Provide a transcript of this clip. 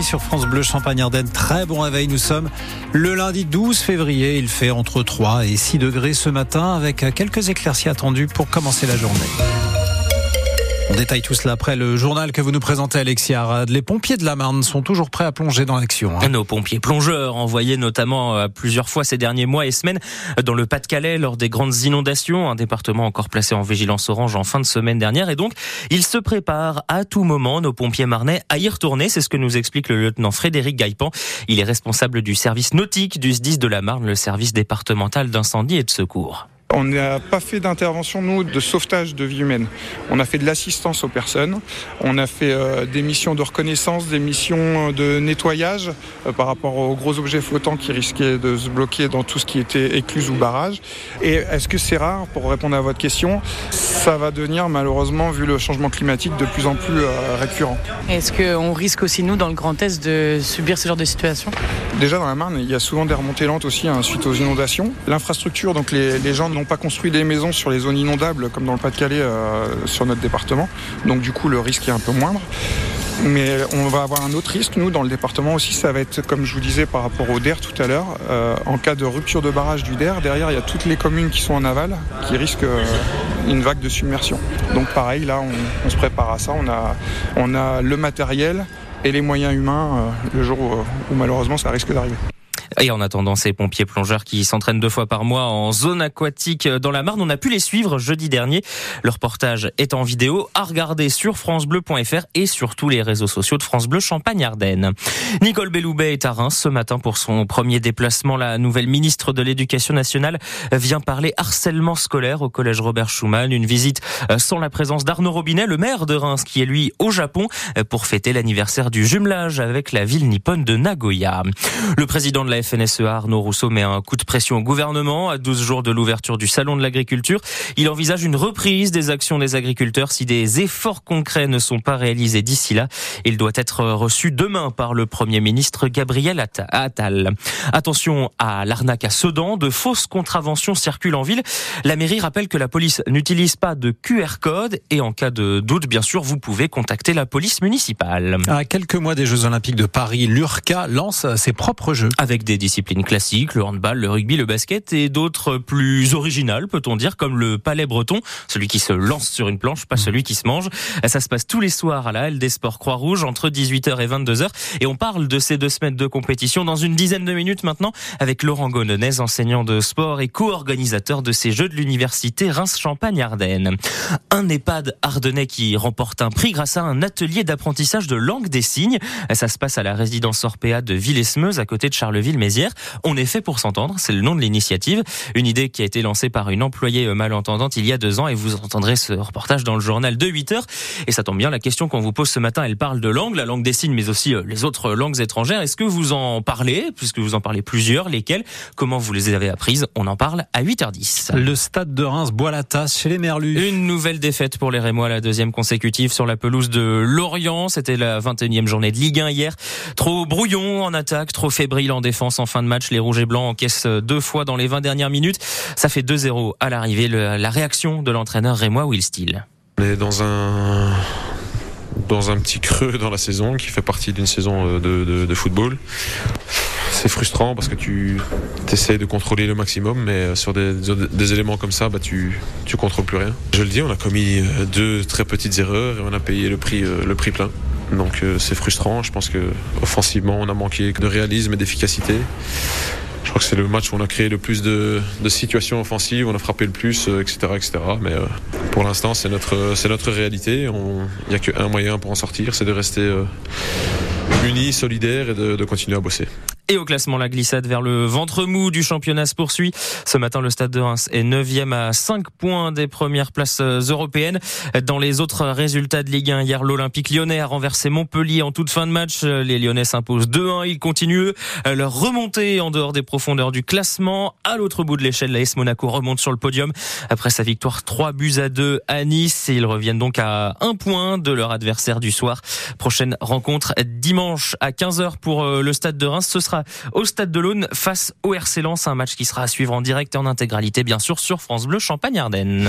Sur France Bleu Champagne-Ardenne, très bon réveil. Nous sommes le lundi 12 février. Il fait entre 3 et 6 degrés ce matin avec quelques éclaircies attendues pour commencer la journée. On détaille tout cela après le journal que vous nous présentez, Alexis Arad. Les pompiers de la Marne sont toujours prêts à plonger dans l'action. Hein. Nos pompiers plongeurs, envoyés notamment euh, plusieurs fois ces derniers mois et semaines dans le Pas-de-Calais lors des grandes inondations, un département encore placé en vigilance orange en fin de semaine dernière. Et donc, ils se préparent à tout moment, nos pompiers marnais, à y retourner. C'est ce que nous explique le lieutenant Frédéric Gaïpan. Il est responsable du service nautique du SDIS de la Marne, le service départemental d'incendie et de secours. On n'a pas fait d'intervention, nous, de sauvetage de vie humaine. On a fait de l'assistance aux personnes. On a fait euh, des missions de reconnaissance, des missions de nettoyage euh, par rapport aux gros objets flottants qui risquaient de se bloquer dans tout ce qui était écluse ou barrage. Et est-ce que c'est rare, pour répondre à votre question Ça va devenir, malheureusement, vu le changement climatique, de plus en plus euh, récurrent. Est-ce qu'on risque aussi, nous, dans le Grand Est, de subir ce genre de situation? Déjà, dans la Marne, il y a souvent des remontées lentes aussi hein, suite aux inondations. L'infrastructure, donc les, les gens n'ont pas construit des maisons sur les zones inondables comme dans le Pas-de-Calais euh, sur notre département. Donc du coup le risque est un peu moindre. Mais on va avoir un autre risque, nous, dans le département aussi, ça va être, comme je vous disais par rapport au DER tout à l'heure, euh, en cas de rupture de barrage du DER, derrière, il y a toutes les communes qui sont en aval qui risquent euh, une vague de submersion. Donc pareil, là, on, se prépare à ça, on a, on a le matériel et les moyens humains le jour où malheureusement ça risque d'arriver. Et en attendant, ces pompiers plongeurs qui s'entraînent deux fois par mois en zone aquatique dans la Marne, on a pu les suivre jeudi dernier. Le reportage est en vidéo à regarder sur francebleu.fr et sur tous les réseaux sociaux de France Bleu Champagne-Ardenne. Nicole Belloubet est à Reims ce matin pour son premier déplacement. La nouvelle ministre de l'Éducation nationale vient parler harcèlement scolaire au collège Robert Schumann. Une visite sans la présence d'Arnaud Robinet, le maire de Reims, qui est lui au Japon pour fêter l'anniversaire du jumelage avec la ville nippone de Nagoya. Le président de la FNSEA Arnaud Rousseau met un coup de pression au gouvernement à 12 jours de l'ouverture du salon de l'agriculture. Il envisage une reprise des actions des agriculteurs si des efforts concrets ne sont pas réalisés d'ici là. Il doit être reçu demain par le Premier ministre Gabriel Attal. Attention à l'arnaque à Sedan, de fausses contraventions circulent en ville. La mairie rappelle que la police n'utilise pas de QR code et en cas de doute, bien sûr, vous pouvez contacter la police municipale. À quelques mois des Jeux Olympiques de Paris, l'URCA lance ses propres jeux. Avec des des disciplines classiques, le handball, le rugby, le basket et d'autres plus originales, peut-on dire, comme le palais breton, celui qui se lance sur une planche, pas celui qui se mange. Ça se passe tous les soirs à la Halle des Sports Croix-Rouge entre 18h et 22h et on parle de ces deux semaines de compétition dans une dizaine de minutes maintenant avec Laurent Gononez, enseignant de sport et co-organisateur de ces Jeux de l'université Reims-Champagne-Ardenne. Un EHPAD ardennais qui remporte un prix grâce à un atelier d'apprentissage de langue des signes. Ça se passe à la résidence Orpea de Villesmeuse à côté de Charleville Mézières. On est fait pour s'entendre, c'est le nom de l'initiative. Une idée qui a été lancée par une employée euh, malentendante il y a deux ans et vous entendrez ce reportage dans le journal de 8 heures. Et ça tombe bien, la question qu'on vous pose ce matin, elle parle de langue, la langue des signes, mais aussi euh, les autres langues étrangères. Est-ce que vous en parlez, puisque vous en parlez plusieurs, lesquelles? Comment vous les avez apprises? On en parle à 8h10. Le stade de Reims boit la tasse chez les Merlus. Une nouvelle défaite pour les Rémois, la deuxième consécutive sur la pelouse de Lorient. C'était la 21e journée de Ligue 1 hier. Trop brouillon en attaque, trop fébrile en défense en fin de match. Les Rouges et Blancs encaissent deux fois dans les 20 dernières minutes. Ça fait 2-0 à l'arrivée. La réaction de l'entraîneur Rémois Will Steele. On est dans un dans un petit creux dans la saison qui fait partie d'une saison euh, de, football. C'est frustrant parce que tu essaies de contrôler le maximum, mais euh, sur des, éléments comme ça, bah, tu ne contrôles plus rien. Je le dis, on a commis euh, deux très petites erreurs et on a payé le prix, le prix plein. Donc euh, c'est frustrant. Je pense que offensivement, on a manqué de réalisme et d'efficacité. Je crois que c'est le match où on a créé le plus de, situations offensives, on a frappé le plus, etc. Euh, etc. Mais euh, pour l'instant, c'est notre, c'est notre réalité. Il n'y a qu'un moyen pour en sortir, c'est de rester unis, solidaires et de continuer à bosser. Et au classement, la glissade vers le ventre mou du championnat se poursuit. Ce matin, le Stade de Reims est 9e à 5 points des premières places euh, européennes. Dans les autres résultats de Ligue 1, hier, l'Olympique lyonnais a renversé Montpellier en toute fin de match. Les Lyonnais s'imposent 2-1. Ils continuent leur remontée en dehors des profondeurs du classement. À l'autre bout de l'échelle, la S Monaco remonte sur le podium après sa victoire 3 buts à 2 à Nice. Ils reviennent donc à un point de leur adversaire du soir. Prochaine rencontre dimanche à 15h pour euh, le Stade de Reims. Ce sera au Stade de l'Aune face au RC Lens, un match qui sera à suivre en direct et en intégralité bien sûr sur France Bleu Champagne-Ardenne.